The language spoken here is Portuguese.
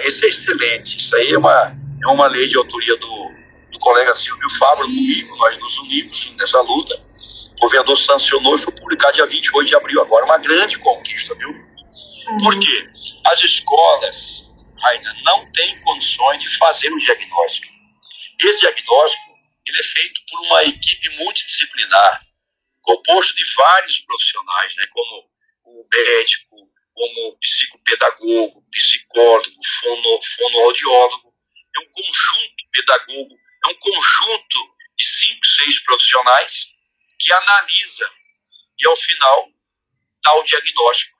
Esse é excelente. Isso aí é uma, é uma lei de autoria do, do colega Silvio Fabro comigo. Nós nos unimos nessa luta. O governador sancionou e foi publicado dia 28 de abril. Agora, uma grande conquista, viu? Uhum. Por quê? As escolas, Raina, não têm condições de fazer um diagnóstico. Esse diagnóstico ele é feito por uma equipe multidisciplinar, composto de vários profissionais, né, como o médico, como psicopedagogo, psicólogo, fono, fonoaudiólogo. É um conjunto pedagogo, é um conjunto de cinco, seis profissionais que analisa e, ao final, dá o diagnóstico